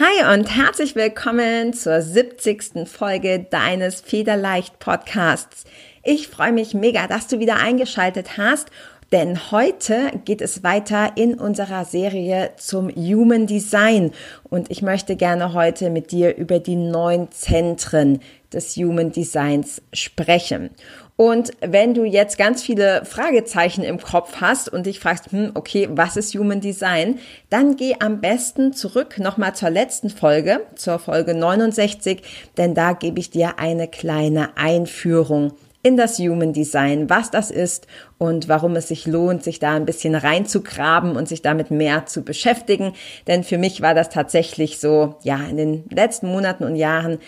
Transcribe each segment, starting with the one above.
Hi und herzlich willkommen zur 70. Folge deines Federleicht Podcasts. Ich freue mich mega, dass du wieder eingeschaltet hast, denn heute geht es weiter in unserer Serie zum Human Design und ich möchte gerne heute mit dir über die neun Zentren des Human Designs sprechen. Und wenn du jetzt ganz viele Fragezeichen im Kopf hast und dich fragst, hm, okay, was ist Human Design, dann geh am besten zurück nochmal zur letzten Folge, zur Folge 69, denn da gebe ich dir eine kleine Einführung in das Human Design, was das ist und warum es sich lohnt, sich da ein bisschen reinzugraben und sich damit mehr zu beschäftigen. Denn für mich war das tatsächlich so, ja, in den letzten Monaten und Jahren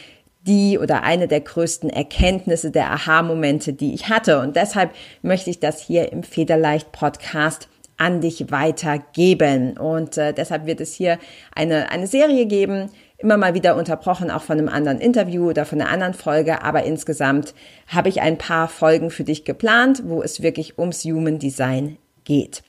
die oder eine der größten Erkenntnisse der Aha-Momente, die ich hatte. Und deshalb möchte ich das hier im Federleicht Podcast an dich weitergeben. Und äh, deshalb wird es hier eine, eine Serie geben, immer mal wieder unterbrochen, auch von einem anderen Interview oder von einer anderen Folge. Aber insgesamt habe ich ein paar Folgen für dich geplant, wo es wirklich ums Human Design geht.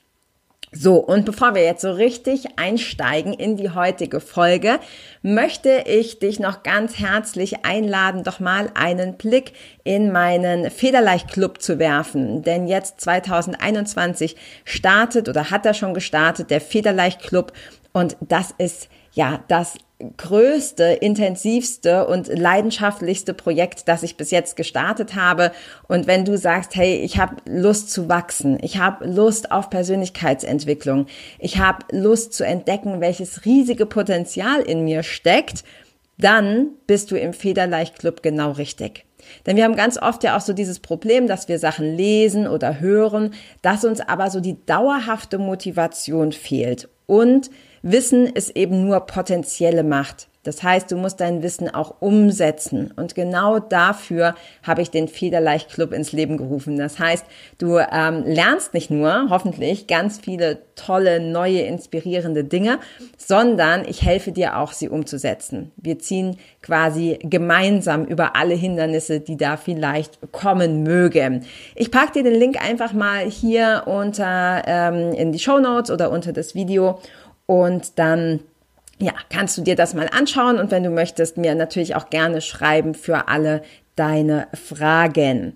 So, und bevor wir jetzt so richtig einsteigen in die heutige Folge, möchte ich dich noch ganz herzlich einladen, doch mal einen Blick in meinen Federleicht Club zu werfen. Denn jetzt 2021 startet oder hat er schon gestartet, der Federleicht Club. Und das ist ja das größte, intensivste und leidenschaftlichste Projekt, das ich bis jetzt gestartet habe. Und wenn du sagst, hey, ich habe Lust zu wachsen, ich habe Lust auf Persönlichkeitsentwicklung, ich habe Lust zu entdecken, welches riesige Potenzial in mir steckt, dann bist du im Federleicht Club genau richtig. Denn wir haben ganz oft ja auch so dieses Problem, dass wir Sachen lesen oder hören, dass uns aber so die dauerhafte Motivation fehlt und Wissen ist eben nur potenzielle Macht. Das heißt, du musst dein Wissen auch umsetzen. Und genau dafür habe ich den Federleicht Club ins Leben gerufen. Das heißt, du ähm, lernst nicht nur, hoffentlich, ganz viele tolle, neue, inspirierende Dinge, sondern ich helfe dir auch, sie umzusetzen. Wir ziehen quasi gemeinsam über alle Hindernisse, die da vielleicht kommen mögen. Ich packe dir den Link einfach mal hier unter ähm, in die Show Notes oder unter das Video und dann ja, kannst du dir das mal anschauen und wenn du möchtest, mir natürlich auch gerne schreiben für alle deine Fragen.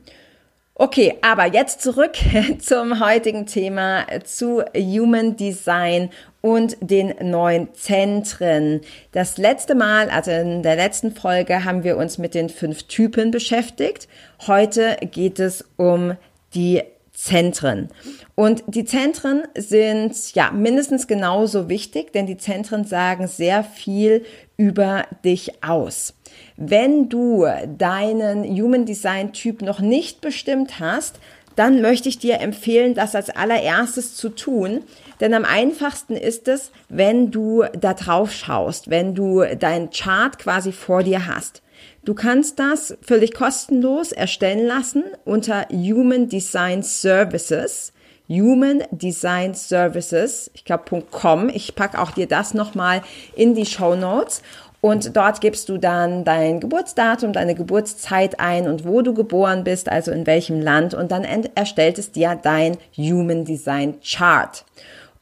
Okay, aber jetzt zurück zum heutigen Thema, zu Human Design und den neuen Zentren. Das letzte Mal, also in der letzten Folge, haben wir uns mit den fünf Typen beschäftigt. Heute geht es um die Zentren. Und die Zentren sind ja mindestens genauso wichtig, denn die Zentren sagen sehr viel über dich aus. Wenn du deinen Human Design Typ noch nicht bestimmt hast, dann möchte ich dir empfehlen, das als allererstes zu tun. Denn am einfachsten ist es, wenn du da drauf schaust, wenn du dein Chart quasi vor dir hast. Du kannst das völlig kostenlos erstellen lassen unter Human Design Services. Human Design Services, ich glaube .com. Ich packe auch dir das nochmal in die Show Notes. Und dort gibst du dann dein Geburtsdatum, deine Geburtszeit ein und wo du geboren bist, also in welchem Land. Und dann erstellt es dir dein Human Design Chart.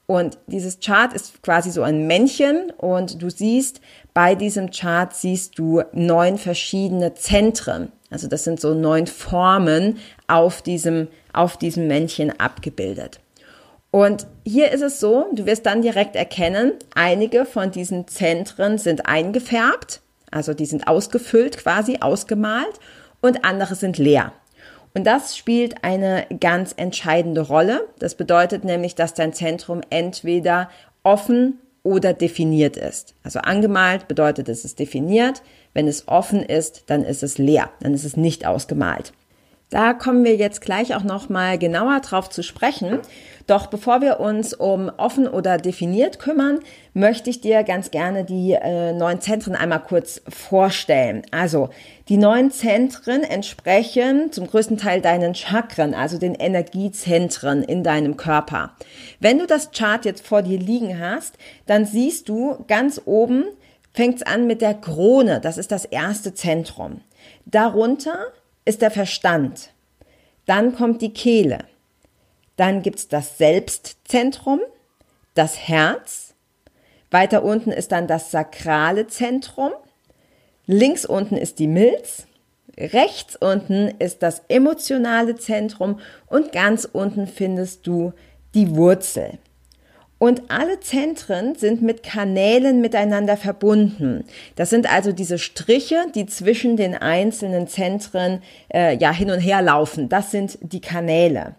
Und dieses Chart ist quasi so ein Männchen und du siehst, bei diesem Chart siehst du neun verschiedene Zentren. Also das sind so neun Formen auf diesem, auf diesem Männchen abgebildet. Und hier ist es so, du wirst dann direkt erkennen, einige von diesen Zentren sind eingefärbt, also die sind ausgefüllt quasi, ausgemalt und andere sind leer. Und das spielt eine ganz entscheidende Rolle. Das bedeutet nämlich, dass dein Zentrum entweder offen oder definiert ist. Also angemalt bedeutet, es ist definiert. Wenn es offen ist, dann ist es leer, dann ist es nicht ausgemalt. Da kommen wir jetzt gleich auch noch mal genauer drauf zu sprechen. Doch bevor wir uns um offen oder definiert kümmern, möchte ich dir ganz gerne die äh, neuen Zentren einmal kurz vorstellen. Also die neuen Zentren entsprechen zum größten Teil deinen Chakren, also den Energiezentren in deinem Körper. Wenn du das Chart jetzt vor dir liegen hast, dann siehst du ganz oben fängt es an mit der Krone. Das ist das erste Zentrum. Darunter ist der Verstand. Dann kommt die Kehle. Dann gibt's das Selbstzentrum, das Herz. Weiter unten ist dann das sakrale Zentrum. Links unten ist die Milz. Rechts unten ist das emotionale Zentrum und ganz unten findest du die Wurzel. Und alle Zentren sind mit Kanälen miteinander verbunden. Das sind also diese Striche, die zwischen den einzelnen Zentren äh, ja hin und her laufen. Das sind die Kanäle.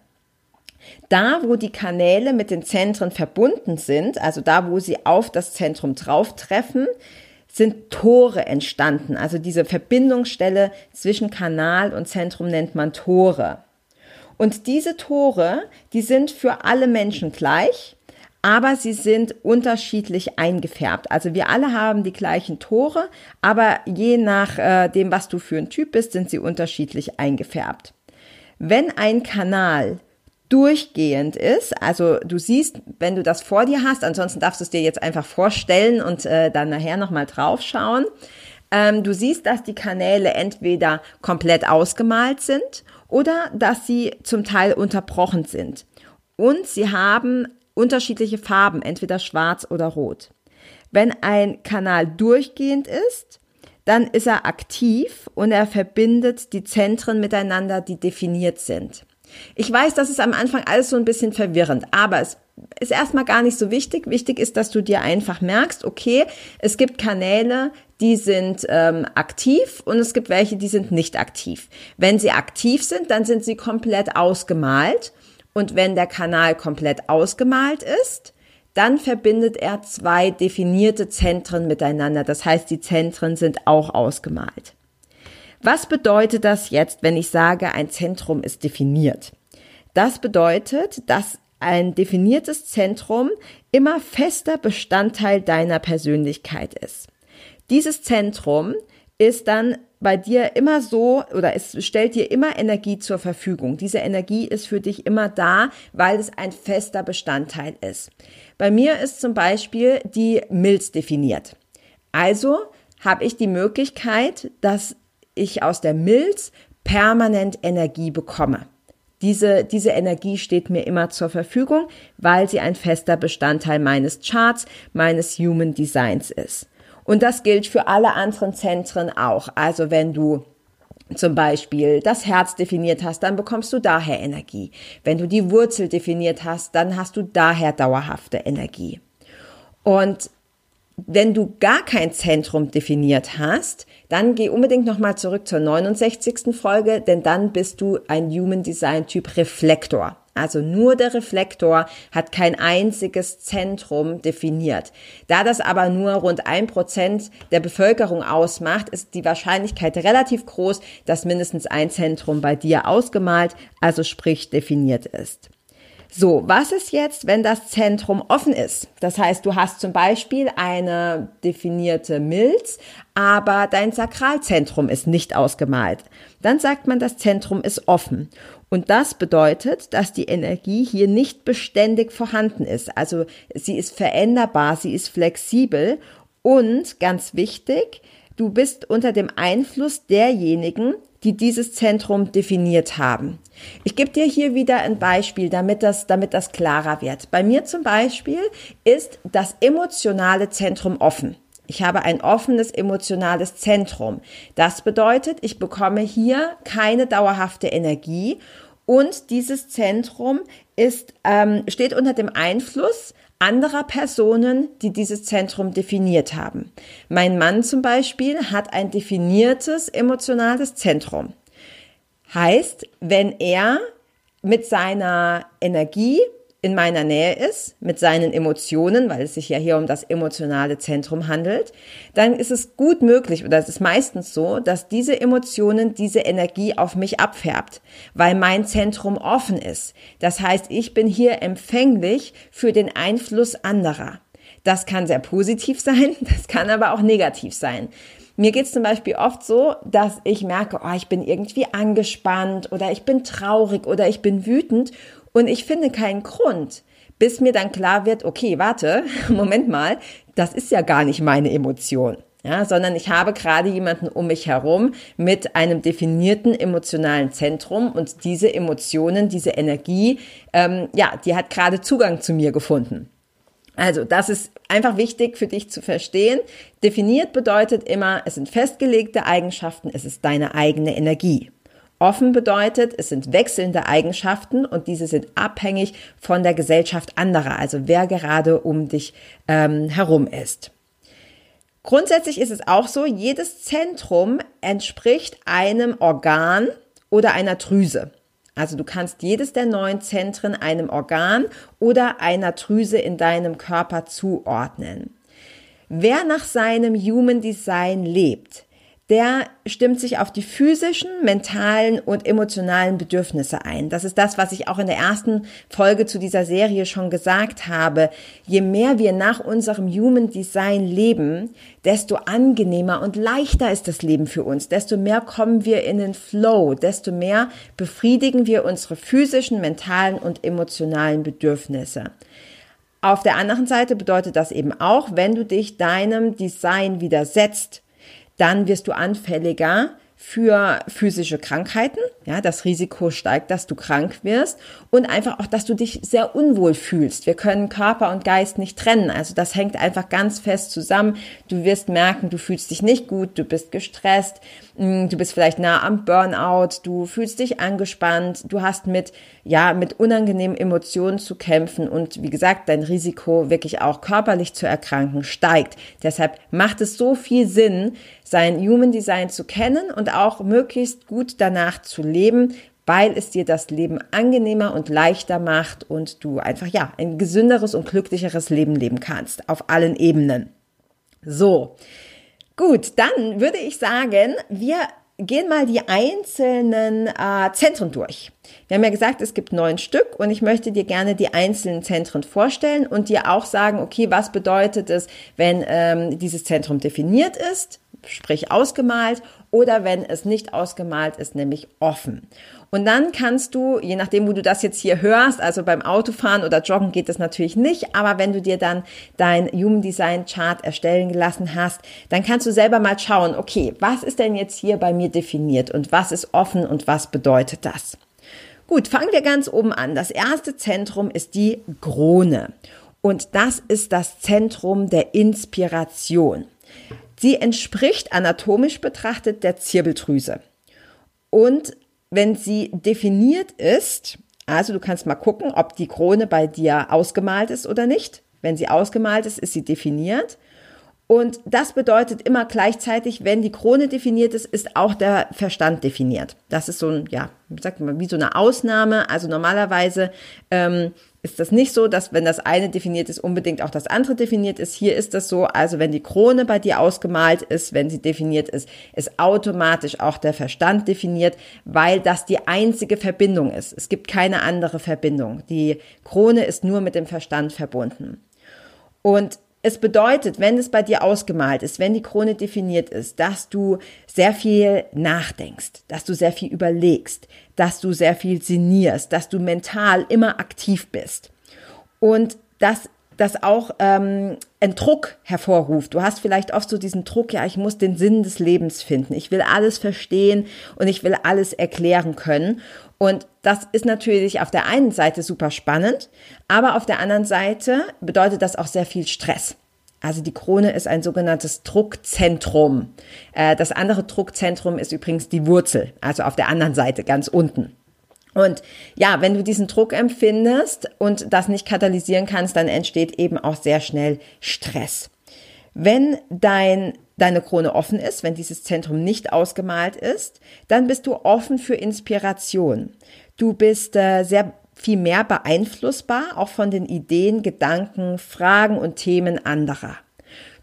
Da, wo die Kanäle mit den Zentren verbunden sind, also da, wo sie auf das Zentrum drauftreffen, sind Tore entstanden. Also diese Verbindungsstelle zwischen Kanal und Zentrum nennt man Tore. Und diese Tore, die sind für alle Menschen gleich, aber sie sind unterschiedlich eingefärbt. Also wir alle haben die gleichen Tore, aber je nach äh, dem, was du für ein Typ bist, sind sie unterschiedlich eingefärbt. Wenn ein Kanal durchgehend ist. Also du siehst, wenn du das vor dir hast, ansonsten darfst du es dir jetzt einfach vorstellen und äh, dann nachher nochmal drauf schauen. Ähm, du siehst, dass die Kanäle entweder komplett ausgemalt sind oder dass sie zum Teil unterbrochen sind. Und sie haben unterschiedliche Farben, entweder schwarz oder rot. Wenn ein Kanal durchgehend ist, dann ist er aktiv und er verbindet die Zentren miteinander, die definiert sind. Ich weiß, das ist am Anfang alles so ein bisschen verwirrend, aber es ist erstmal gar nicht so wichtig. Wichtig ist, dass du dir einfach merkst, okay, es gibt Kanäle, die sind ähm, aktiv und es gibt welche, die sind nicht aktiv. Wenn sie aktiv sind, dann sind sie komplett ausgemalt. Und wenn der Kanal komplett ausgemalt ist, dann verbindet er zwei definierte Zentren miteinander. Das heißt, die Zentren sind auch ausgemalt. Was bedeutet das jetzt, wenn ich sage, ein Zentrum ist definiert? Das bedeutet, dass ein definiertes Zentrum immer fester Bestandteil deiner Persönlichkeit ist. Dieses Zentrum ist dann bei dir immer so oder es stellt dir immer Energie zur Verfügung. Diese Energie ist für dich immer da, weil es ein fester Bestandteil ist. Bei mir ist zum Beispiel die Milz definiert. Also habe ich die Möglichkeit, dass ich aus der Milz permanent Energie bekomme. Diese, diese Energie steht mir immer zur Verfügung, weil sie ein fester Bestandteil meines Charts, meines Human Designs ist. Und das gilt für alle anderen Zentren auch. Also wenn du zum Beispiel das Herz definiert hast, dann bekommst du daher Energie. Wenn du die Wurzel definiert hast, dann hast du daher dauerhafte Energie. Und wenn du gar kein Zentrum definiert hast, dann geh unbedingt nochmal zurück zur 69. Folge, denn dann bist du ein Human Design Typ Reflektor. Also nur der Reflektor hat kein einziges Zentrum definiert. Da das aber nur rund ein Prozent der Bevölkerung ausmacht, ist die Wahrscheinlichkeit relativ groß, dass mindestens ein Zentrum bei dir ausgemalt, also sprich definiert ist. So, was ist jetzt, wenn das Zentrum offen ist? Das heißt, du hast zum Beispiel eine definierte Milz, aber dein Sakralzentrum ist nicht ausgemalt. Dann sagt man, das Zentrum ist offen. Und das bedeutet, dass die Energie hier nicht beständig vorhanden ist. Also sie ist veränderbar, sie ist flexibel und ganz wichtig, du bist unter dem Einfluss derjenigen, die dieses Zentrum definiert haben. Ich gebe dir hier wieder ein Beispiel, damit das, damit das klarer wird. Bei mir zum Beispiel ist das emotionale Zentrum offen. Ich habe ein offenes emotionales Zentrum. Das bedeutet, ich bekomme hier keine dauerhafte Energie und dieses Zentrum ist, ähm, steht unter dem Einfluss anderer Personen, die dieses Zentrum definiert haben. Mein Mann zum Beispiel hat ein definiertes emotionales Zentrum. Heißt, wenn er mit seiner Energie in meiner Nähe ist, mit seinen Emotionen, weil es sich ja hier um das emotionale Zentrum handelt, dann ist es gut möglich oder es ist meistens so, dass diese Emotionen, diese Energie auf mich abfärbt, weil mein Zentrum offen ist. Das heißt, ich bin hier empfänglich für den Einfluss anderer. Das kann sehr positiv sein, das kann aber auch negativ sein. Mir geht's zum Beispiel oft so, dass ich merke, oh, ich bin irgendwie angespannt oder ich bin traurig oder ich bin wütend und ich finde keinen Grund, bis mir dann klar wird, okay, warte, Moment mal, das ist ja gar nicht meine Emotion. Ja, sondern ich habe gerade jemanden um mich herum mit einem definierten emotionalen Zentrum und diese Emotionen, diese Energie, ähm, ja, die hat gerade Zugang zu mir gefunden. Also, das ist einfach wichtig für dich zu verstehen. Definiert bedeutet immer, es sind festgelegte Eigenschaften, es ist deine eigene Energie. Offen bedeutet, es sind wechselnde Eigenschaften und diese sind abhängig von der Gesellschaft anderer, also wer gerade um dich ähm, herum ist. Grundsätzlich ist es auch so, jedes Zentrum entspricht einem Organ oder einer Drüse. Also du kannst jedes der neun Zentren einem Organ oder einer Drüse in deinem Körper zuordnen. Wer nach seinem Human Design lebt, der stimmt sich auf die physischen, mentalen und emotionalen Bedürfnisse ein. Das ist das, was ich auch in der ersten Folge zu dieser Serie schon gesagt habe. Je mehr wir nach unserem Human Design leben, desto angenehmer und leichter ist das Leben für uns, desto mehr kommen wir in den Flow, desto mehr befriedigen wir unsere physischen, mentalen und emotionalen Bedürfnisse. Auf der anderen Seite bedeutet das eben auch, wenn du dich deinem Design widersetzt, dann wirst du anfälliger für physische Krankheiten. Ja, das Risiko steigt, dass du krank wirst und einfach auch, dass du dich sehr unwohl fühlst. Wir können Körper und Geist nicht trennen. Also das hängt einfach ganz fest zusammen. Du wirst merken, du fühlst dich nicht gut, du bist gestresst, mm, du bist vielleicht nah am Burnout, du fühlst dich angespannt, du hast mit, ja, mit unangenehmen Emotionen zu kämpfen und wie gesagt, dein Risiko wirklich auch körperlich zu erkranken steigt. Deshalb macht es so viel Sinn, sein Human Design zu kennen und auch möglichst gut danach zu leben, weil es dir das Leben angenehmer und leichter macht und du einfach ja ein gesünderes und glücklicheres Leben leben kannst auf allen Ebenen. So. Gut, dann würde ich sagen, wir gehen mal die einzelnen äh, Zentren durch. Wir haben ja gesagt, es gibt neun Stück und ich möchte dir gerne die einzelnen Zentren vorstellen und dir auch sagen, okay, was bedeutet es, wenn ähm, dieses Zentrum definiert ist, sprich ausgemalt, oder wenn es nicht ausgemalt ist, nämlich offen. Und dann kannst du, je nachdem, wo du das jetzt hier hörst, also beim Autofahren oder Joggen geht das natürlich nicht, aber wenn du dir dann dein Human Design Chart erstellen gelassen hast, dann kannst du selber mal schauen, okay, was ist denn jetzt hier bei mir definiert und was ist offen und was bedeutet das? Gut, fangen wir ganz oben an. Das erste Zentrum ist die Krone. Und das ist das Zentrum der Inspiration. Sie entspricht anatomisch betrachtet der Zirbeldrüse. Und wenn sie definiert ist, also du kannst mal gucken, ob die Krone bei dir ausgemalt ist oder nicht. Wenn sie ausgemalt ist, ist sie definiert. Und das bedeutet immer gleichzeitig, wenn die Krone definiert ist, ist auch der Verstand definiert. Das ist so ein, ja, sagt man, wie so eine Ausnahme. Also normalerweise ähm, ist das nicht so, dass wenn das eine definiert ist, unbedingt auch das andere definiert ist. Hier ist das so, also wenn die Krone bei dir ausgemalt ist, wenn sie definiert ist, ist automatisch auch der Verstand definiert, weil das die einzige Verbindung ist. Es gibt keine andere Verbindung. Die Krone ist nur mit dem Verstand verbunden. Und es bedeutet, wenn es bei dir ausgemalt ist, wenn die Krone definiert ist, dass du sehr viel nachdenkst, dass du sehr viel überlegst, dass du sehr viel sinnierst, dass du mental immer aktiv bist. Und dass das auch ähm, einen Druck hervorruft. Du hast vielleicht oft so diesen Druck, ja, ich muss den Sinn des Lebens finden. Ich will alles verstehen und ich will alles erklären können. Und das ist natürlich auf der einen Seite super spannend, aber auf der anderen Seite bedeutet das auch sehr viel Stress. Also die Krone ist ein sogenanntes Druckzentrum. Äh, das andere Druckzentrum ist übrigens die Wurzel, also auf der anderen Seite, ganz unten. Und ja, wenn du diesen Druck empfindest und das nicht katalysieren kannst, dann entsteht eben auch sehr schnell Stress. Wenn dein deine Krone offen ist, wenn dieses Zentrum nicht ausgemalt ist, dann bist du offen für Inspiration. Du bist äh, sehr viel mehr beeinflussbar, auch von den Ideen, Gedanken, Fragen und Themen anderer.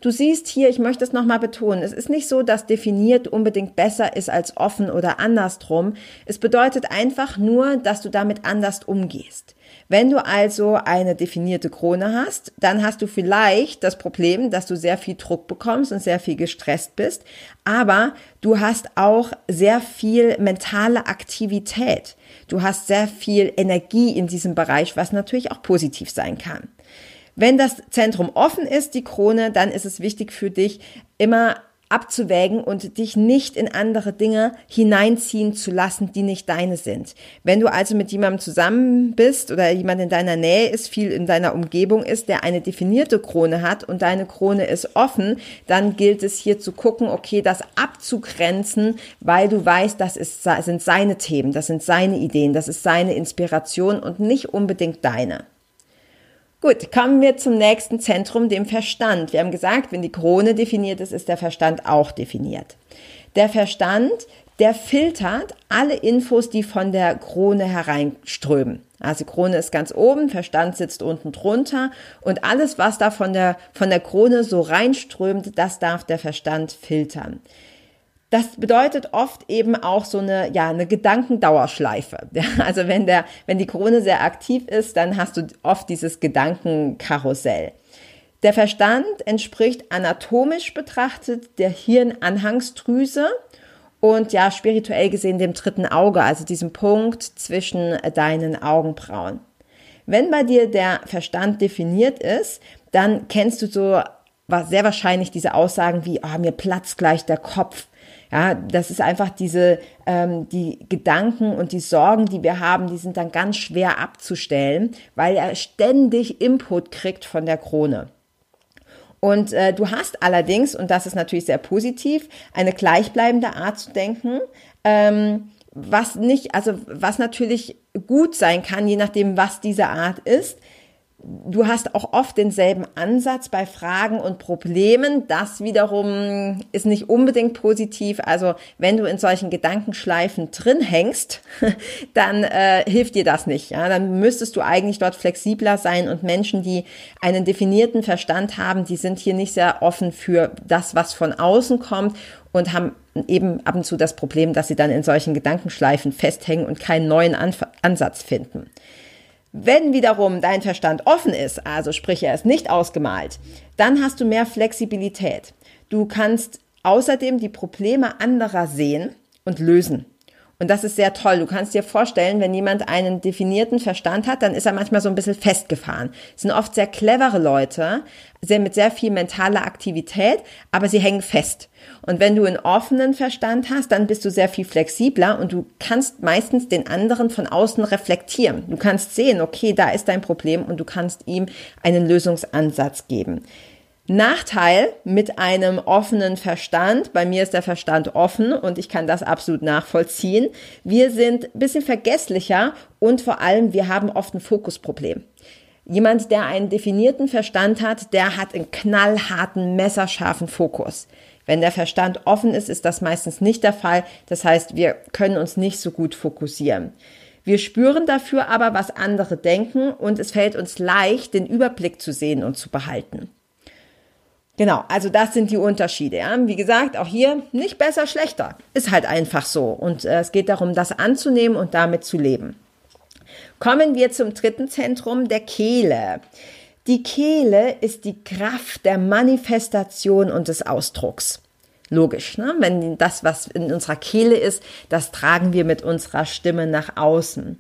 Du siehst hier, ich möchte es nochmal betonen, es ist nicht so, dass definiert unbedingt besser ist als offen oder andersrum. Es bedeutet einfach nur, dass du damit anders umgehst. Wenn du also eine definierte Krone hast, dann hast du vielleicht das Problem, dass du sehr viel Druck bekommst und sehr viel gestresst bist, aber du hast auch sehr viel mentale Aktivität. Du hast sehr viel Energie in diesem Bereich, was natürlich auch positiv sein kann. Wenn das Zentrum offen ist, die Krone, dann ist es wichtig für dich, immer abzuwägen und dich nicht in andere Dinge hineinziehen zu lassen, die nicht deine sind. Wenn du also mit jemandem zusammen bist oder jemand in deiner Nähe ist, viel in deiner Umgebung ist, der eine definierte Krone hat und deine Krone ist offen, dann gilt es hier zu gucken, okay, das abzugrenzen, weil du weißt, das ist, sind seine Themen, das sind seine Ideen, das ist seine Inspiration und nicht unbedingt deine. Gut, kommen wir zum nächsten Zentrum, dem Verstand. Wir haben gesagt, wenn die Krone definiert ist, ist der Verstand auch definiert. Der Verstand, der filtert alle Infos, die von der Krone hereinströmen. Also Krone ist ganz oben, Verstand sitzt unten drunter und alles, was da von der, von der Krone so reinströmt, das darf der Verstand filtern. Das bedeutet oft eben auch so eine, ja, eine Gedankendauerschleife. Ja, also wenn der, wenn die Krone sehr aktiv ist, dann hast du oft dieses Gedankenkarussell. Der Verstand entspricht anatomisch betrachtet der Hirnanhangsdrüse und ja, spirituell gesehen dem dritten Auge, also diesem Punkt zwischen deinen Augenbrauen. Wenn bei dir der Verstand definiert ist, dann kennst du so sehr wahrscheinlich diese Aussagen wie, oh, mir platzt gleich der Kopf ja, das ist einfach diese, ähm, die Gedanken und die Sorgen, die wir haben, die sind dann ganz schwer abzustellen, weil er ständig Input kriegt von der Krone. Und äh, du hast allerdings, und das ist natürlich sehr positiv, eine gleichbleibende Art zu denken, ähm, was nicht, also was natürlich gut sein kann, je nachdem, was diese Art ist, Du hast auch oft denselben Ansatz bei Fragen und Problemen. Das wiederum ist nicht unbedingt positiv. Also wenn du in solchen Gedankenschleifen drin hängst, dann äh, hilft dir das nicht. Ja? Dann müsstest du eigentlich dort flexibler sein und Menschen, die einen definierten Verstand haben, die sind hier nicht sehr offen für das, was von außen kommt und haben eben ab und zu das Problem, dass sie dann in solchen Gedankenschleifen festhängen und keinen neuen Anf Ansatz finden. Wenn wiederum dein Verstand offen ist, also sprich er ist nicht ausgemalt, dann hast du mehr Flexibilität. Du kannst außerdem die Probleme anderer sehen und lösen. Und das ist sehr toll. Du kannst dir vorstellen, wenn jemand einen definierten Verstand hat, dann ist er manchmal so ein bisschen festgefahren. Es sind oft sehr clevere Leute, sehr mit sehr viel mentaler Aktivität, aber sie hängen fest. Und wenn du einen offenen Verstand hast, dann bist du sehr viel flexibler und du kannst meistens den anderen von außen reflektieren. Du kannst sehen, okay, da ist dein Problem und du kannst ihm einen Lösungsansatz geben. Nachteil mit einem offenen Verstand, bei mir ist der Verstand offen und ich kann das absolut nachvollziehen. Wir sind ein bisschen vergesslicher und vor allem wir haben oft ein Fokusproblem. Jemand, der einen definierten Verstand hat, der hat einen knallharten, messerscharfen Fokus. Wenn der Verstand offen ist, ist das meistens nicht der Fall. Das heißt, wir können uns nicht so gut fokussieren. Wir spüren dafür aber, was andere denken und es fällt uns leicht, den Überblick zu sehen und zu behalten. Genau, also das sind die Unterschiede. Ja. Wie gesagt, auch hier nicht besser, schlechter. Ist halt einfach so. Und äh, es geht darum, das anzunehmen und damit zu leben. Kommen wir zum dritten Zentrum, der Kehle. Die Kehle ist die Kraft der Manifestation und des Ausdrucks. Logisch, ne? wenn das, was in unserer Kehle ist, das tragen wir mit unserer Stimme nach außen.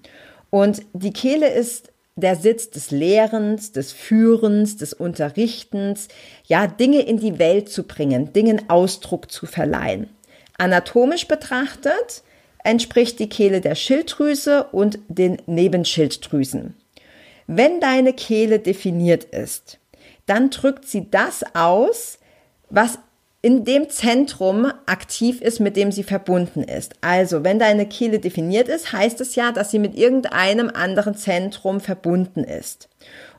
Und die Kehle ist der Sitz des Lehrens, des Führens, des Unterrichtens, ja, Dinge in die Welt zu bringen, Dingen Ausdruck zu verleihen. Anatomisch betrachtet entspricht die Kehle der Schilddrüse und den Nebenschilddrüsen. Wenn deine Kehle definiert ist, dann drückt sie das aus, was in dem Zentrum aktiv ist, mit dem sie verbunden ist. Also, wenn deine Kehle definiert ist, heißt es ja, dass sie mit irgendeinem anderen Zentrum verbunden ist.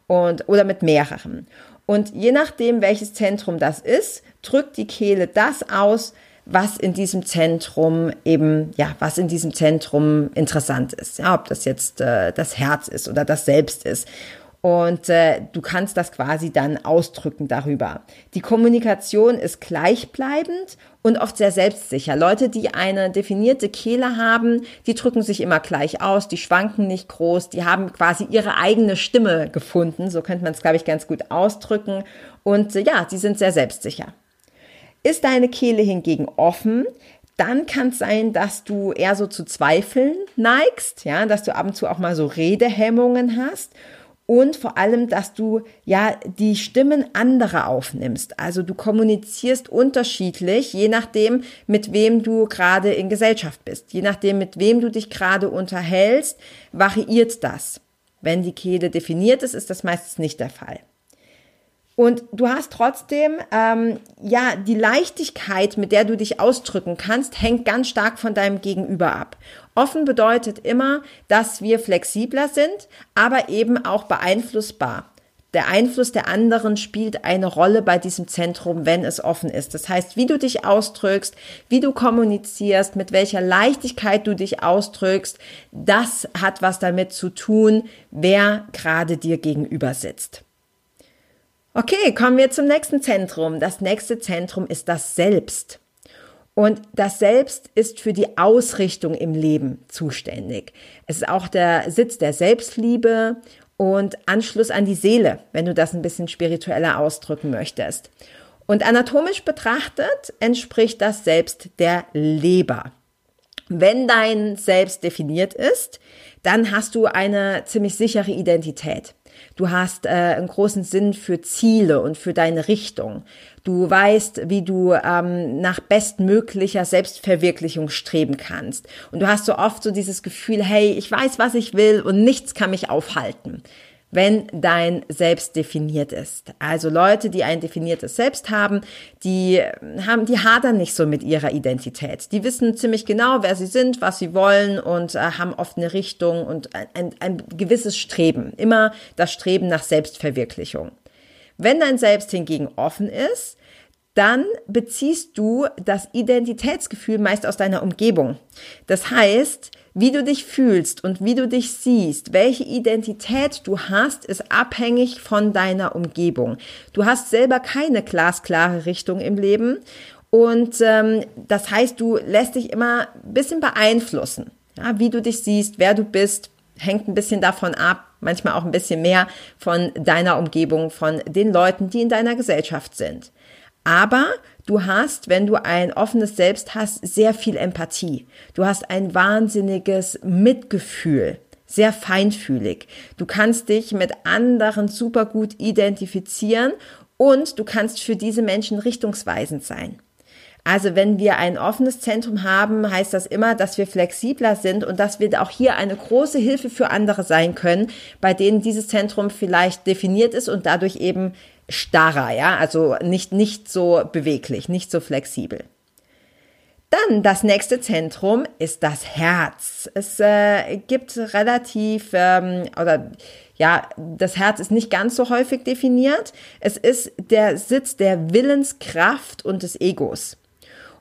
Und, oder mit mehreren. Und je nachdem, welches Zentrum das ist, drückt die Kehle das aus, was in diesem Zentrum eben, ja, was in diesem Zentrum interessant ist. Ja, ob das jetzt äh, das Herz ist oder das Selbst ist. Und äh, du kannst das quasi dann ausdrücken darüber. Die Kommunikation ist gleichbleibend und oft sehr selbstsicher. Leute, die eine definierte Kehle haben, die drücken sich immer gleich aus, die schwanken nicht groß, die haben quasi ihre eigene Stimme gefunden. So könnte man es, glaube ich, ganz gut ausdrücken. Und äh, ja, die sind sehr selbstsicher. Ist deine Kehle hingegen offen, dann kann es sein, dass du eher so zu Zweifeln neigst, ja, dass du ab und zu auch mal so Redehemmungen hast und vor allem, dass du ja die Stimmen anderer aufnimmst. Also du kommunizierst unterschiedlich, je nachdem, mit wem du gerade in Gesellschaft bist. Je nachdem, mit wem du dich gerade unterhältst, variiert das. Wenn die Kehle definiert ist, ist das meistens nicht der Fall. Und du hast trotzdem, ähm, ja, die Leichtigkeit, mit der du dich ausdrücken kannst, hängt ganz stark von deinem Gegenüber ab. Offen bedeutet immer, dass wir flexibler sind, aber eben auch beeinflussbar. Der Einfluss der anderen spielt eine Rolle bei diesem Zentrum, wenn es offen ist. Das heißt, wie du dich ausdrückst, wie du kommunizierst, mit welcher Leichtigkeit du dich ausdrückst, das hat was damit zu tun, wer gerade dir gegenüber sitzt. Okay, kommen wir zum nächsten Zentrum. Das nächste Zentrum ist das Selbst. Und das Selbst ist für die Ausrichtung im Leben zuständig. Es ist auch der Sitz der Selbstliebe und Anschluss an die Seele, wenn du das ein bisschen spiritueller ausdrücken möchtest. Und anatomisch betrachtet entspricht das Selbst der Leber. Wenn dein Selbst definiert ist, dann hast du eine ziemlich sichere Identität. Du hast äh, einen großen Sinn für Ziele und für deine Richtung. Du weißt, wie du ähm, nach bestmöglicher Selbstverwirklichung streben kannst. Und du hast so oft so dieses Gefühl, hey, ich weiß, was ich will und nichts kann mich aufhalten wenn dein Selbst definiert ist. Also Leute, die ein definiertes Selbst haben, die haben, die hadern nicht so mit ihrer Identität. Die wissen ziemlich genau, wer sie sind, was sie wollen und äh, haben oft eine Richtung und ein, ein, ein gewisses Streben. Immer das Streben nach Selbstverwirklichung. Wenn dein Selbst hingegen offen ist, dann beziehst du das Identitätsgefühl meist aus deiner Umgebung. Das heißt, wie du dich fühlst und wie du dich siehst, welche Identität du hast, ist abhängig von deiner Umgebung. Du hast selber keine glasklare Richtung im Leben und ähm, das heißt, du lässt dich immer ein bisschen beeinflussen. Ja, wie du dich siehst, wer du bist, hängt ein bisschen davon ab, manchmal auch ein bisschen mehr von deiner Umgebung, von den Leuten, die in deiner Gesellschaft sind. Aber du hast, wenn du ein offenes Selbst hast, sehr viel Empathie. Du hast ein wahnsinniges Mitgefühl, sehr feinfühlig. Du kannst dich mit anderen super gut identifizieren und du kannst für diese Menschen richtungsweisend sein. Also wenn wir ein offenes Zentrum haben, heißt das immer, dass wir flexibler sind und dass wir auch hier eine große Hilfe für andere sein können, bei denen dieses Zentrum vielleicht definiert ist und dadurch eben starrer, ja, also nicht, nicht so beweglich, nicht so flexibel. Dann das nächste Zentrum ist das Herz. Es äh, gibt relativ ähm, oder ja, das Herz ist nicht ganz so häufig definiert. Es ist der Sitz der Willenskraft und des Egos.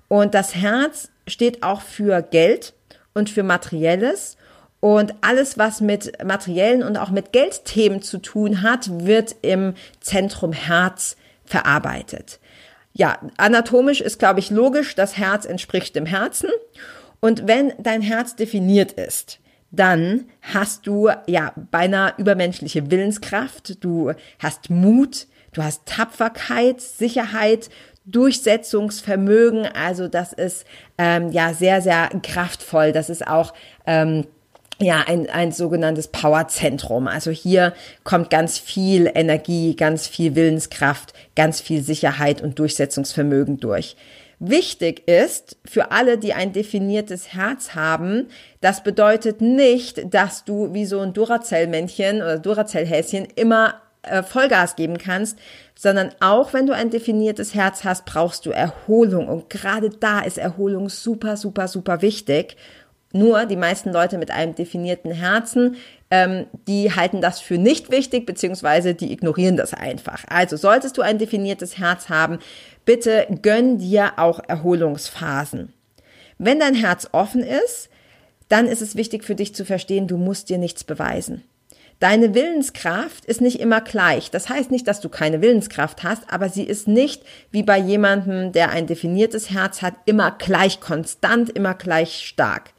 Und das Herz steht auch für Geld und für Materielles und alles, was mit materiellen und auch mit Geldthemen zu tun hat, wird im Zentrum Herz verarbeitet. Ja, anatomisch ist, glaube ich, logisch, das Herz entspricht dem Herzen. Und wenn dein Herz definiert ist, dann hast du ja beinahe übermenschliche Willenskraft, du hast Mut, du hast Tapferkeit, Sicherheit, Durchsetzungsvermögen. Also das ist ähm, ja sehr, sehr kraftvoll. Das ist auch ähm, ja, ein, ein sogenanntes Powerzentrum. Also hier kommt ganz viel Energie, ganz viel Willenskraft, ganz viel Sicherheit und Durchsetzungsvermögen durch. Wichtig ist für alle, die ein definiertes Herz haben, das bedeutet nicht, dass du wie so ein Duracell-Männchen oder Duracell-Häschen immer äh, Vollgas geben kannst, sondern auch wenn du ein definiertes Herz hast, brauchst du Erholung. Und gerade da ist Erholung super, super, super wichtig. Nur die meisten Leute mit einem definierten Herzen, ähm, die halten das für nicht wichtig, beziehungsweise die ignorieren das einfach. Also solltest du ein definiertes Herz haben, bitte gönn dir auch Erholungsphasen. Wenn dein Herz offen ist, dann ist es wichtig für dich zu verstehen, du musst dir nichts beweisen. Deine Willenskraft ist nicht immer gleich. Das heißt nicht, dass du keine Willenskraft hast, aber sie ist nicht wie bei jemandem, der ein definiertes Herz hat, immer gleich konstant, immer gleich stark.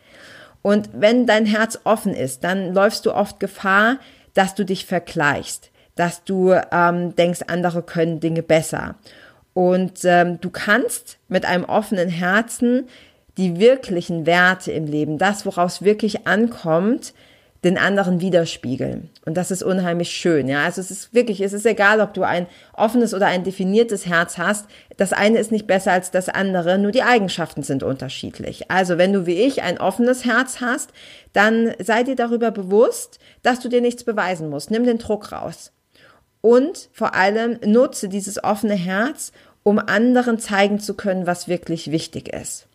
Und wenn dein Herz offen ist, dann läufst du oft Gefahr, dass du dich vergleichst, dass du ähm, denkst, andere können Dinge besser. Und ähm, du kannst mit einem offenen Herzen die wirklichen Werte im Leben, das, woraus wirklich ankommt, den anderen widerspiegeln. Und das ist unheimlich schön. Ja, also es ist wirklich, es ist egal, ob du ein offenes oder ein definiertes Herz hast. Das eine ist nicht besser als das andere, nur die Eigenschaften sind unterschiedlich. Also wenn du wie ich ein offenes Herz hast, dann sei dir darüber bewusst, dass du dir nichts beweisen musst. Nimm den Druck raus. Und vor allem nutze dieses offene Herz, um anderen zeigen zu können, was wirklich wichtig ist.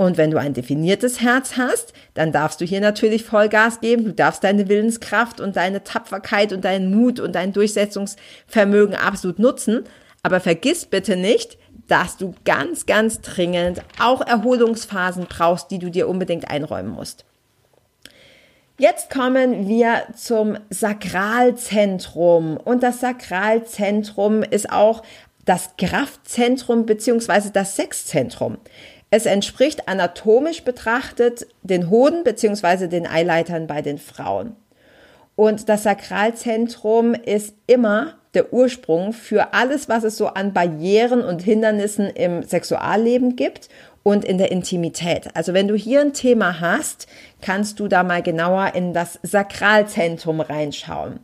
Und wenn du ein definiertes Herz hast, dann darfst du hier natürlich Vollgas geben. Du darfst deine Willenskraft und deine Tapferkeit und deinen Mut und dein Durchsetzungsvermögen absolut nutzen. Aber vergiss bitte nicht, dass du ganz, ganz dringend auch Erholungsphasen brauchst, die du dir unbedingt einräumen musst. Jetzt kommen wir zum Sakralzentrum. Und das Sakralzentrum ist auch das Kraftzentrum beziehungsweise das Sexzentrum. Es entspricht anatomisch betrachtet den Hoden beziehungsweise den Eileitern bei den Frauen. Und das Sakralzentrum ist immer der Ursprung für alles, was es so an Barrieren und Hindernissen im Sexualleben gibt und in der Intimität. Also wenn du hier ein Thema hast, kannst du da mal genauer in das Sakralzentrum reinschauen.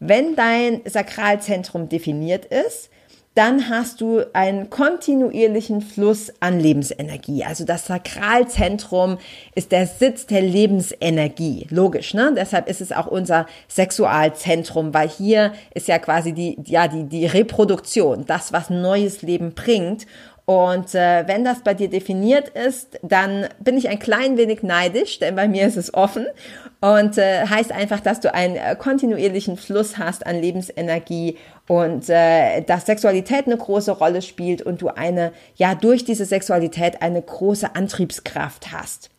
Wenn dein Sakralzentrum definiert ist, dann hast du einen kontinuierlichen Fluss an Lebensenergie. Also das Sakralzentrum ist der Sitz der Lebensenergie. Logisch, ne? Deshalb ist es auch unser Sexualzentrum, weil hier ist ja quasi die, ja, die, die Reproduktion, das, was neues Leben bringt. Und äh, wenn das bei dir definiert ist, dann bin ich ein klein wenig neidisch, denn bei mir ist es offen und äh, heißt einfach, dass du einen äh, kontinuierlichen Fluss hast an Lebensenergie und äh, dass Sexualität eine große Rolle spielt und du eine, ja, durch diese Sexualität eine große Antriebskraft hast.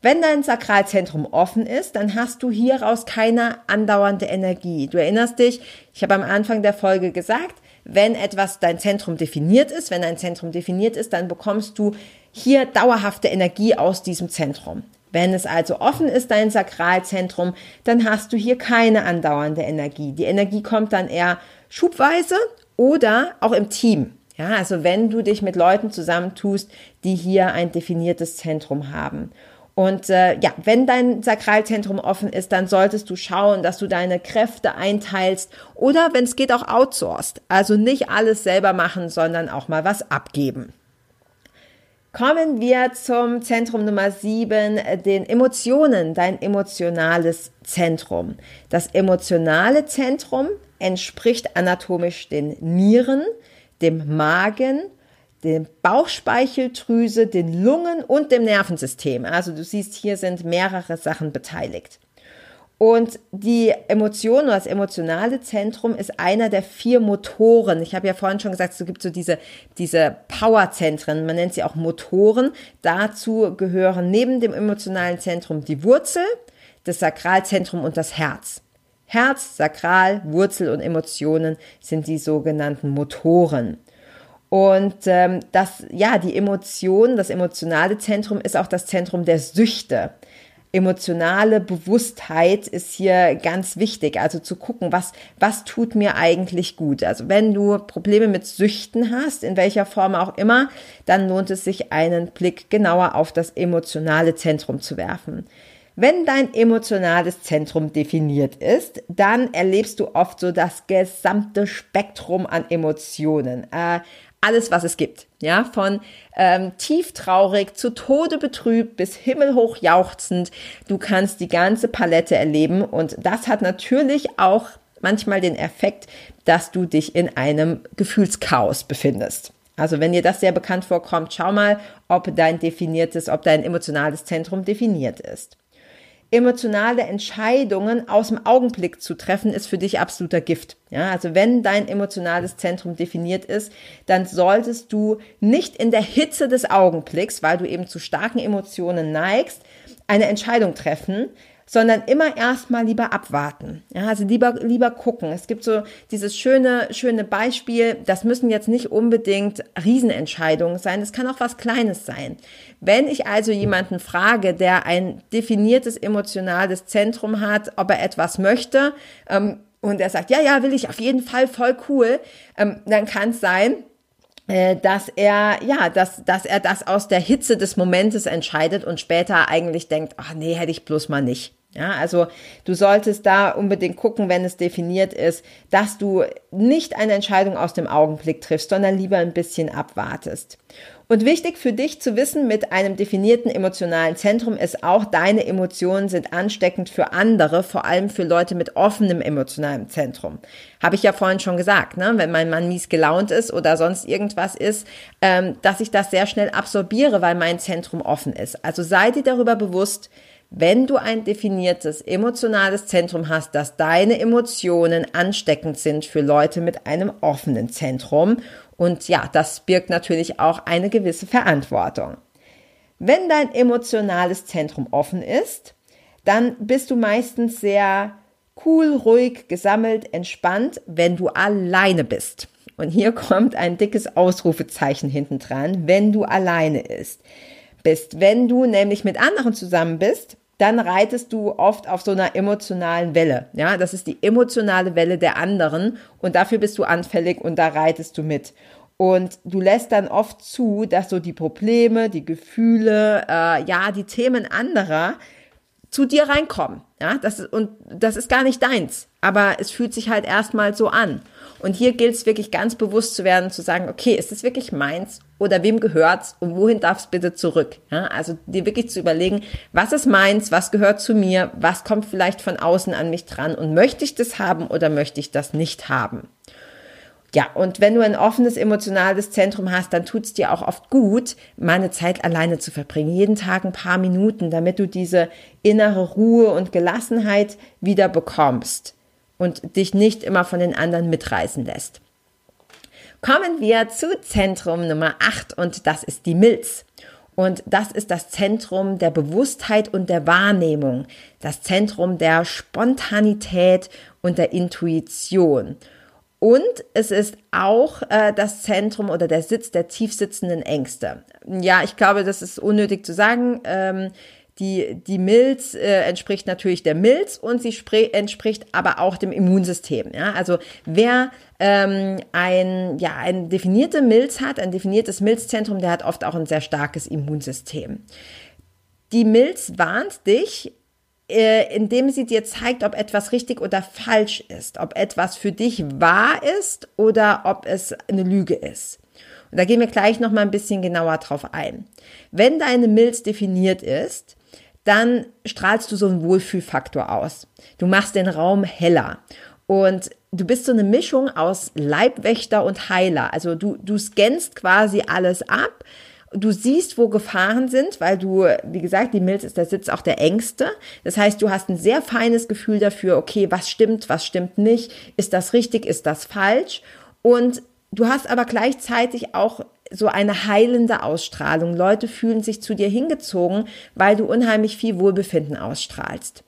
Wenn dein Sakralzentrum offen ist, dann hast du hieraus keine andauernde Energie. Du erinnerst dich, ich habe am Anfang der Folge gesagt, wenn etwas dein Zentrum definiert ist, wenn dein Zentrum definiert ist, dann bekommst du hier dauerhafte Energie aus diesem Zentrum. Wenn es also offen ist, dein Sakralzentrum, dann hast du hier keine andauernde Energie. Die Energie kommt dann eher schubweise oder auch im Team. Ja, also wenn du dich mit Leuten zusammentust, die hier ein definiertes Zentrum haben. Und äh, ja, wenn dein Sakralzentrum offen ist, dann solltest du schauen, dass du deine Kräfte einteilst oder wenn es geht auch outsourced. Also nicht alles selber machen, sondern auch mal was abgeben. Kommen wir zum Zentrum Nummer sieben, den Emotionen, dein emotionales Zentrum. Das emotionale Zentrum entspricht anatomisch den Nieren, dem Magen dem Bauchspeicheldrüse, den Lungen und dem Nervensystem. Also du siehst, hier sind mehrere Sachen beteiligt. Und die Emotion oder das emotionale Zentrum ist einer der vier Motoren. Ich habe ja vorhin schon gesagt, es gibt so diese, diese Powerzentren, man nennt sie auch Motoren. Dazu gehören neben dem emotionalen Zentrum die Wurzel, das Sakralzentrum und das Herz. Herz, Sakral, Wurzel und Emotionen sind die sogenannten Motoren. Und ähm, das, ja, die Emotion, das emotionale Zentrum ist auch das Zentrum der Süchte. Emotionale Bewusstheit ist hier ganz wichtig. Also zu gucken, was, was tut mir eigentlich gut. Also wenn du Probleme mit Süchten hast, in welcher Form auch immer, dann lohnt es sich, einen Blick genauer auf das emotionale Zentrum zu werfen. Wenn dein emotionales Zentrum definiert ist, dann erlebst du oft so das gesamte Spektrum an Emotionen. Äh, alles, was es gibt. Ja, von ähm, tief traurig zu Tode betrübt bis himmelhoch jauchzend. Du kannst die ganze Palette erleben und das hat natürlich auch manchmal den Effekt, dass du dich in einem Gefühlschaos befindest. Also wenn dir das sehr bekannt vorkommt, schau mal, ob dein definiertes, ob dein emotionales Zentrum definiert ist emotionale Entscheidungen aus dem Augenblick zu treffen, ist für dich absoluter Gift. Ja, also wenn dein emotionales Zentrum definiert ist, dann solltest du nicht in der Hitze des Augenblicks, weil du eben zu starken Emotionen neigst, eine Entscheidung treffen, sondern immer erstmal lieber abwarten. Ja, also lieber, lieber gucken. Es gibt so dieses schöne, schöne Beispiel. Das müssen jetzt nicht unbedingt Riesenentscheidungen sein. Es kann auch was Kleines sein. Wenn ich also jemanden frage, der ein definiertes emotionales Zentrum hat, ob er etwas möchte, ähm, und er sagt, ja, ja, will ich auf jeden Fall, voll cool, ähm, dann kann es sein, dass er, ja, dass, dass er das aus der Hitze des Momentes entscheidet und später eigentlich denkt, ach nee, hätte ich bloß mal nicht. Ja, also du solltest da unbedingt gucken, wenn es definiert ist, dass du nicht eine Entscheidung aus dem Augenblick triffst, sondern lieber ein bisschen abwartest. Und wichtig für dich zu wissen, mit einem definierten emotionalen Zentrum ist auch, deine Emotionen sind ansteckend für andere, vor allem für Leute mit offenem emotionalen Zentrum. Habe ich ja vorhin schon gesagt, ne? wenn mein Mann mies gelaunt ist oder sonst irgendwas ist, ähm, dass ich das sehr schnell absorbiere, weil mein Zentrum offen ist. Also sei dir darüber bewusst, wenn du ein definiertes emotionales Zentrum hast, dass deine Emotionen ansteckend sind für Leute mit einem offenen Zentrum. Und ja, das birgt natürlich auch eine gewisse Verantwortung. Wenn dein emotionales Zentrum offen ist, dann bist du meistens sehr cool, ruhig, gesammelt, entspannt, wenn du alleine bist. Und hier kommt ein dickes Ausrufezeichen hinten dran, wenn du alleine ist. Bist. Wenn du nämlich mit anderen zusammen bist, dann reitest du oft auf so einer emotionalen Welle. Ja, das ist die emotionale Welle der anderen und dafür bist du anfällig und da reitest du mit. Und du lässt dann oft zu, dass so die Probleme, die Gefühle, äh, ja, die Themen anderer zu dir reinkommen. Ja, das ist, und das ist gar nicht deins, aber es fühlt sich halt erstmal so an. Und hier gilt es wirklich ganz bewusst zu werden, zu sagen, okay, ist es wirklich meins oder wem gehört's und wohin darf es bitte zurück? Ja, also dir wirklich zu überlegen, was ist meins, was gehört zu mir, was kommt vielleicht von außen an mich dran und möchte ich das haben oder möchte ich das nicht haben? Ja, und wenn du ein offenes emotionales Zentrum hast, dann tut's dir auch oft gut, mal eine Zeit alleine zu verbringen. Jeden Tag ein paar Minuten, damit du diese innere Ruhe und Gelassenheit wieder bekommst und dich nicht immer von den anderen mitreißen lässt. Kommen wir zu Zentrum Nummer 8 und das ist die Milz. Und das ist das Zentrum der Bewusstheit und der Wahrnehmung, das Zentrum der Spontanität und der Intuition. Und es ist auch äh, das Zentrum oder der Sitz der tiefsitzenden Ängste. Ja, ich glaube, das ist unnötig zu sagen. Ähm, die, die Milz äh, entspricht natürlich der Milz und sie entspricht aber auch dem Immunsystem. Ja? Also wer ähm, ein, ja, ein definierte Milz hat, ein definiertes Milzzentrum, der hat oft auch ein sehr starkes Immunsystem. Die Milz warnt dich äh, indem sie dir zeigt, ob etwas richtig oder falsch ist, ob etwas für dich wahr ist oder ob es eine Lüge ist. Und da gehen wir gleich noch mal ein bisschen genauer drauf ein. Wenn deine Milz definiert ist, dann strahlst du so einen Wohlfühlfaktor aus. Du machst den Raum heller und du bist so eine Mischung aus Leibwächter und Heiler. Also du, du scannst quasi alles ab, Du siehst, wo Gefahren sind, weil du, wie gesagt, die Milz ist der Sitz auch der Ängste. Das heißt, du hast ein sehr feines Gefühl dafür, okay, was stimmt, was stimmt nicht, ist das richtig, ist das falsch? Und du hast aber gleichzeitig auch so eine heilende Ausstrahlung. Leute fühlen sich zu dir hingezogen, weil du unheimlich viel Wohlbefinden ausstrahlst.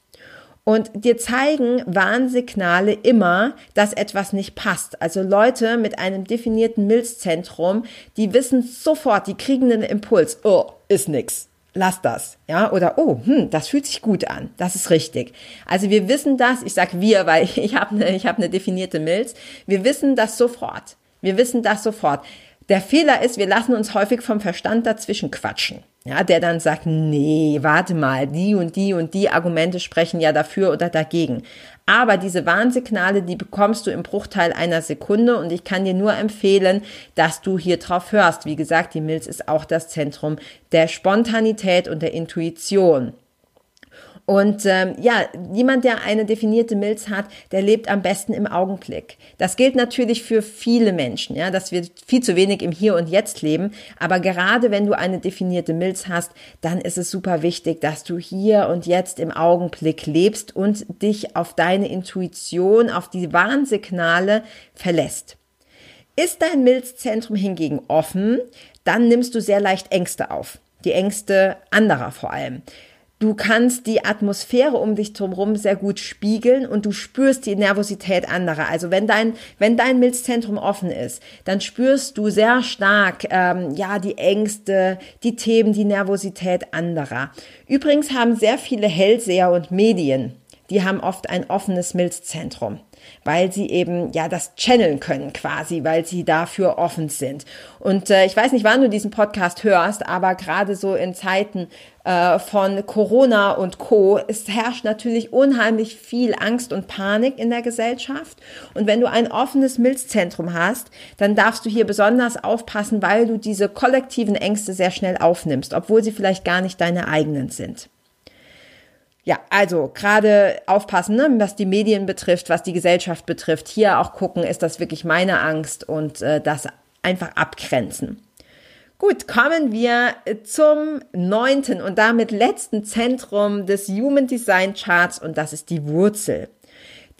Und dir zeigen Warnsignale immer, dass etwas nicht passt. Also Leute mit einem definierten Milzzentrum, die wissen sofort, die kriegen einen Impuls. Oh, ist nix. Lass das, ja, oder oh, hm, das fühlt sich gut an, das ist richtig. Also wir wissen das, ich sag wir, weil ich habe eine, habe eine definierte Milz. Wir wissen das sofort. Wir wissen das sofort. Der Fehler ist, wir lassen uns häufig vom Verstand dazwischen quatschen. Ja, der dann sagt, nee, warte mal, die und die und die Argumente sprechen ja dafür oder dagegen. Aber diese Warnsignale, die bekommst du im Bruchteil einer Sekunde und ich kann dir nur empfehlen, dass du hier drauf hörst. Wie gesagt, die Milz ist auch das Zentrum der Spontanität und der Intuition. Und ähm, ja, jemand, der eine definierte Milz hat, der lebt am besten im Augenblick. Das gilt natürlich für viele Menschen, ja, dass wir viel zu wenig im Hier und Jetzt leben. Aber gerade wenn du eine definierte Milz hast, dann ist es super wichtig, dass du hier und jetzt im Augenblick lebst und dich auf deine Intuition, auf die Warnsignale verlässt. Ist dein Milzzentrum hingegen offen, dann nimmst du sehr leicht Ängste auf. Die Ängste anderer vor allem. Du kannst die Atmosphäre um dich drumherum sehr gut spiegeln und du spürst die Nervosität anderer. Also wenn dein, wenn dein Milzzentrum offen ist, dann spürst du sehr stark, ähm, ja, die Ängste, die Themen, die Nervosität anderer. Übrigens haben sehr viele Hellseher und Medien, die haben oft ein offenes Milzzentrum. Weil sie eben ja das channeln können quasi, weil sie dafür offen sind. Und äh, ich weiß nicht, wann du diesen Podcast hörst, aber gerade so in Zeiten äh, von Corona und Co. Es herrscht natürlich unheimlich viel Angst und Panik in der Gesellschaft. Und wenn du ein offenes Milzzentrum hast, dann darfst du hier besonders aufpassen, weil du diese kollektiven Ängste sehr schnell aufnimmst, obwohl sie vielleicht gar nicht deine eigenen sind. Ja, also gerade aufpassen, ne, was die Medien betrifft, was die Gesellschaft betrifft. Hier auch gucken, ist das wirklich meine Angst und äh, das einfach abgrenzen. Gut, kommen wir zum neunten und damit letzten Zentrum des Human Design Charts und das ist die Wurzel.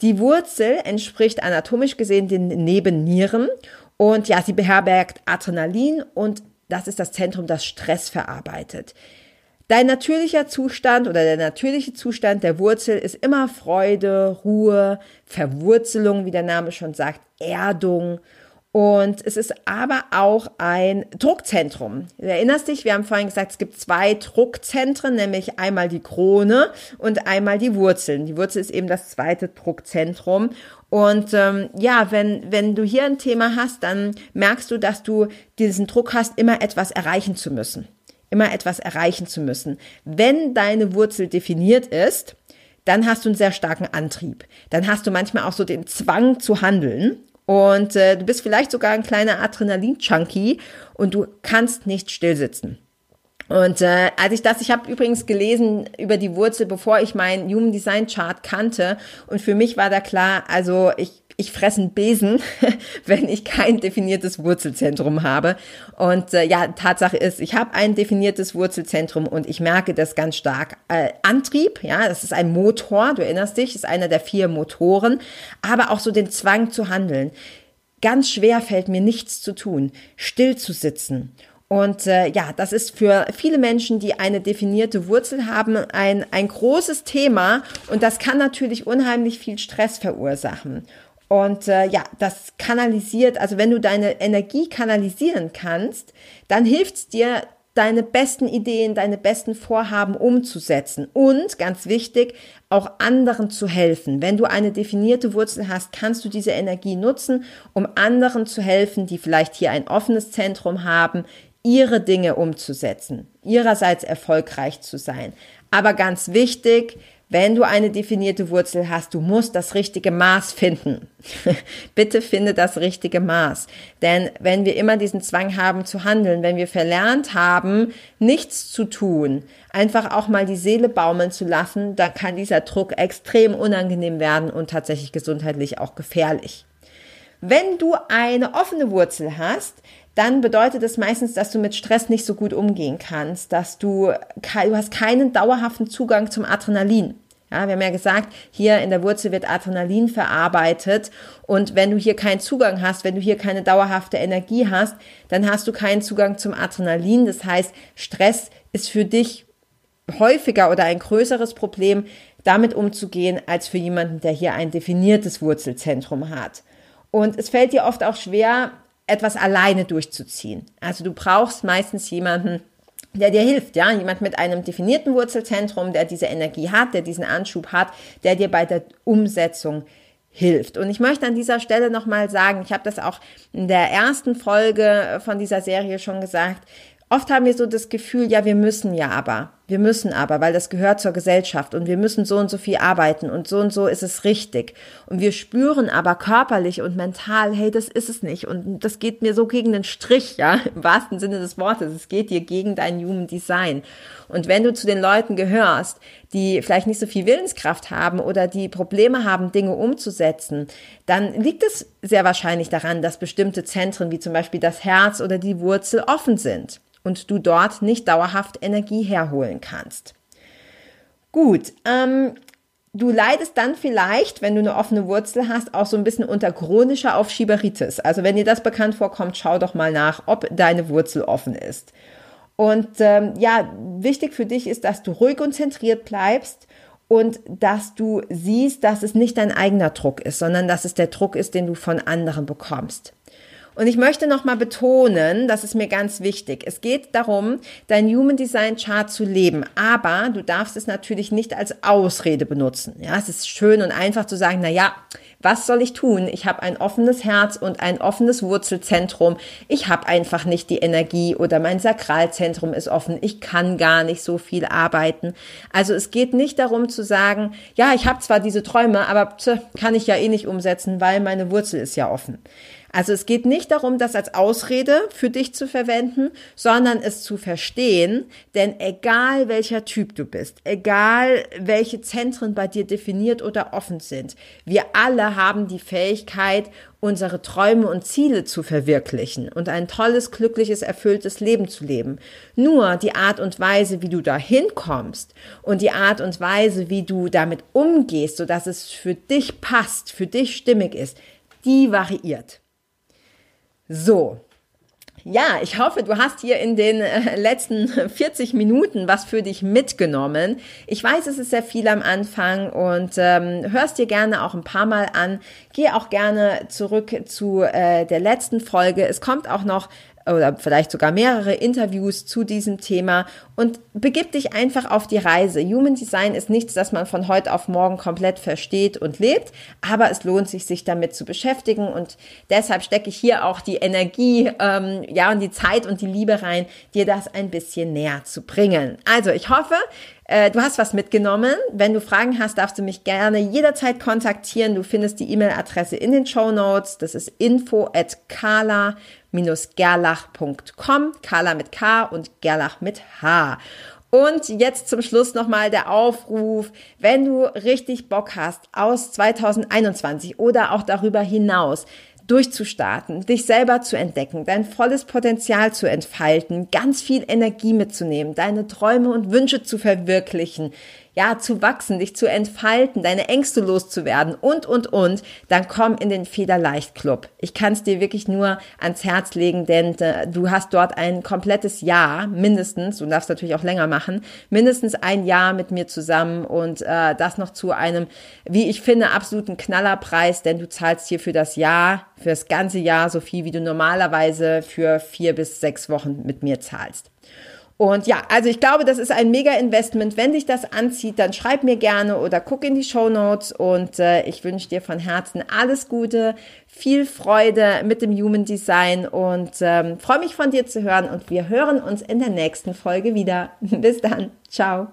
Die Wurzel entspricht anatomisch gesehen den Nebennieren und ja, sie beherbergt Adrenalin und das ist das Zentrum, das Stress verarbeitet. Dein natürlicher Zustand oder der natürliche Zustand der Wurzel ist immer Freude, Ruhe, Verwurzelung, wie der Name schon sagt, Erdung und es ist aber auch ein Druckzentrum. Du erinnerst dich, wir haben vorhin gesagt, es gibt zwei Druckzentren, nämlich einmal die Krone und einmal die Wurzeln. Die Wurzel ist eben das zweite Druckzentrum. Und ähm, ja, wenn, wenn du hier ein Thema hast, dann merkst du, dass du diesen Druck hast, immer etwas erreichen zu müssen. Immer etwas erreichen zu müssen. Wenn deine Wurzel definiert ist, dann hast du einen sehr starken Antrieb. Dann hast du manchmal auch so den Zwang zu handeln und äh, du bist vielleicht sogar ein kleiner Adrenalin-Junkie und du kannst nicht stillsitzen. Und äh, als ich das, ich habe übrigens gelesen über die Wurzel, bevor ich meinen Human Design Chart kannte. Und für mich war da klar, also ich ich fresse einen Besen, wenn ich kein definiertes Wurzelzentrum habe. Und äh, ja, Tatsache ist, ich habe ein definiertes Wurzelzentrum und ich merke das ganz stark. Äh, Antrieb, ja, das ist ein Motor, du erinnerst dich, ist einer der vier Motoren, aber auch so den Zwang zu handeln. Ganz schwer fällt mir nichts zu tun, still zu sitzen. Und äh, ja, das ist für viele Menschen, die eine definierte Wurzel haben, ein, ein großes Thema und das kann natürlich unheimlich viel Stress verursachen. Und äh, ja, das kanalisiert, also wenn du deine Energie kanalisieren kannst, dann hilft es dir, deine besten Ideen, deine besten Vorhaben umzusetzen und ganz wichtig, auch anderen zu helfen. Wenn du eine definierte Wurzel hast, kannst du diese Energie nutzen, um anderen zu helfen, die vielleicht hier ein offenes Zentrum haben, ihre Dinge umzusetzen, ihrerseits erfolgreich zu sein. Aber ganz wichtig, wenn du eine definierte Wurzel hast, du musst das richtige Maß finden. Bitte finde das richtige Maß. Denn wenn wir immer diesen Zwang haben zu handeln, wenn wir verlernt haben, nichts zu tun, einfach auch mal die Seele baumeln zu lassen, dann kann dieser Druck extrem unangenehm werden und tatsächlich gesundheitlich auch gefährlich. Wenn du eine offene Wurzel hast, dann bedeutet es meistens, dass du mit Stress nicht so gut umgehen kannst, dass du, du hast keinen dauerhaften Zugang zum Adrenalin. Ja, wir haben ja gesagt, hier in der Wurzel wird Adrenalin verarbeitet und wenn du hier keinen Zugang hast, wenn du hier keine dauerhafte Energie hast, dann hast du keinen Zugang zum Adrenalin. Das heißt, Stress ist für dich häufiger oder ein größeres Problem, damit umzugehen, als für jemanden, der hier ein definiertes Wurzelzentrum hat. Und es fällt dir oft auch schwer, etwas alleine durchzuziehen. Also du brauchst meistens jemanden, der dir hilft, ja, jemand mit einem definierten Wurzelzentrum, der diese Energie hat, der diesen Anschub hat, der dir bei der Umsetzung hilft. Und ich möchte an dieser Stelle nochmal sagen, ich habe das auch in der ersten Folge von dieser Serie schon gesagt, oft haben wir so das Gefühl, ja, wir müssen ja aber. Wir müssen aber, weil das gehört zur Gesellschaft und wir müssen so und so viel arbeiten und so und so ist es richtig. Und wir spüren aber körperlich und mental, hey, das ist es nicht und das geht mir so gegen den Strich, ja, im wahrsten Sinne des Wortes. Es geht dir gegen dein Human Design. Und wenn du zu den Leuten gehörst, die vielleicht nicht so viel Willenskraft haben oder die Probleme haben, Dinge umzusetzen, dann liegt es sehr wahrscheinlich daran, dass bestimmte Zentren wie zum Beispiel das Herz oder die Wurzel offen sind und du dort nicht dauerhaft Energie herholen kannst. Gut, ähm, du leidest dann vielleicht, wenn du eine offene Wurzel hast, auch so ein bisschen unter chronischer Aufschieberitis. Also wenn dir das bekannt vorkommt, schau doch mal nach, ob deine Wurzel offen ist. Und ähm, ja, wichtig für dich ist, dass du ruhig und zentriert bleibst und dass du siehst, dass es nicht dein eigener Druck ist, sondern dass es der Druck ist, den du von anderen bekommst. Und ich möchte nochmal betonen, das ist mir ganz wichtig. Es geht darum, dein Human Design Chart zu leben. Aber du darfst es natürlich nicht als Ausrede benutzen. Ja, es ist schön und einfach zu sagen, na ja, was soll ich tun? Ich habe ein offenes Herz und ein offenes Wurzelzentrum. Ich habe einfach nicht die Energie oder mein Sakralzentrum ist offen. Ich kann gar nicht so viel arbeiten. Also es geht nicht darum zu sagen, ja, ich habe zwar diese Träume, aber tch, kann ich ja eh nicht umsetzen, weil meine Wurzel ist ja offen. Also es geht nicht darum, das als Ausrede für dich zu verwenden, sondern es zu verstehen, denn egal welcher Typ du bist, egal welche Zentren bei dir definiert oder offen sind, wir alle haben die Fähigkeit, unsere Träume und Ziele zu verwirklichen und ein tolles, glückliches, erfülltes Leben zu leben. Nur die Art und Weise, wie du dahin kommst und die Art und Weise, wie du damit umgehst, sodass es für dich passt, für dich stimmig ist, die variiert. So. Ja, ich hoffe, du hast hier in den äh, letzten 40 Minuten was für dich mitgenommen. Ich weiß, es ist sehr viel am Anfang und ähm, hörst dir gerne auch ein paar Mal an. Geh auch gerne zurück zu äh, der letzten Folge. Es kommt auch noch oder vielleicht sogar mehrere Interviews zu diesem Thema und begib dich einfach auf die Reise. Human Design ist nichts, das man von heute auf morgen komplett versteht und lebt, aber es lohnt sich, sich damit zu beschäftigen und deshalb stecke ich hier auch die Energie, ähm, ja und die Zeit und die Liebe rein, dir das ein bisschen näher zu bringen. Also ich hoffe, äh, du hast was mitgenommen. Wenn du Fragen hast, darfst du mich gerne jederzeit kontaktieren. Du findest die E-Mail-Adresse in den Show Notes. Das ist info at kala gerlach.com. Carla mit K und Gerlach mit H. Und jetzt zum Schluss nochmal der Aufruf, wenn du richtig Bock hast aus 2021 oder auch darüber hinaus durchzustarten, dich selber zu entdecken, dein volles Potenzial zu entfalten, ganz viel Energie mitzunehmen, deine Träume und Wünsche zu verwirklichen, ja, zu wachsen, dich zu entfalten, deine Ängste loszuwerden und, und, und, dann komm in den Federleicht Club. Ich kann es dir wirklich nur ans Herz legen, denn äh, du hast dort ein komplettes Jahr, mindestens, du darfst natürlich auch länger machen, mindestens ein Jahr mit mir zusammen und äh, das noch zu einem, wie ich finde, absoluten Knallerpreis, denn du zahlst hier für das Jahr, für das ganze Jahr so viel, wie du normalerweise für vier bis sechs Wochen mit mir zahlst. Und ja, also ich glaube, das ist ein mega Investment. Wenn dich das anzieht, dann schreib mir gerne oder guck in die Show Notes und äh, ich wünsche dir von Herzen alles Gute, viel Freude mit dem Human Design und ähm, freue mich von dir zu hören und wir hören uns in der nächsten Folge wieder. Bis dann. Ciao.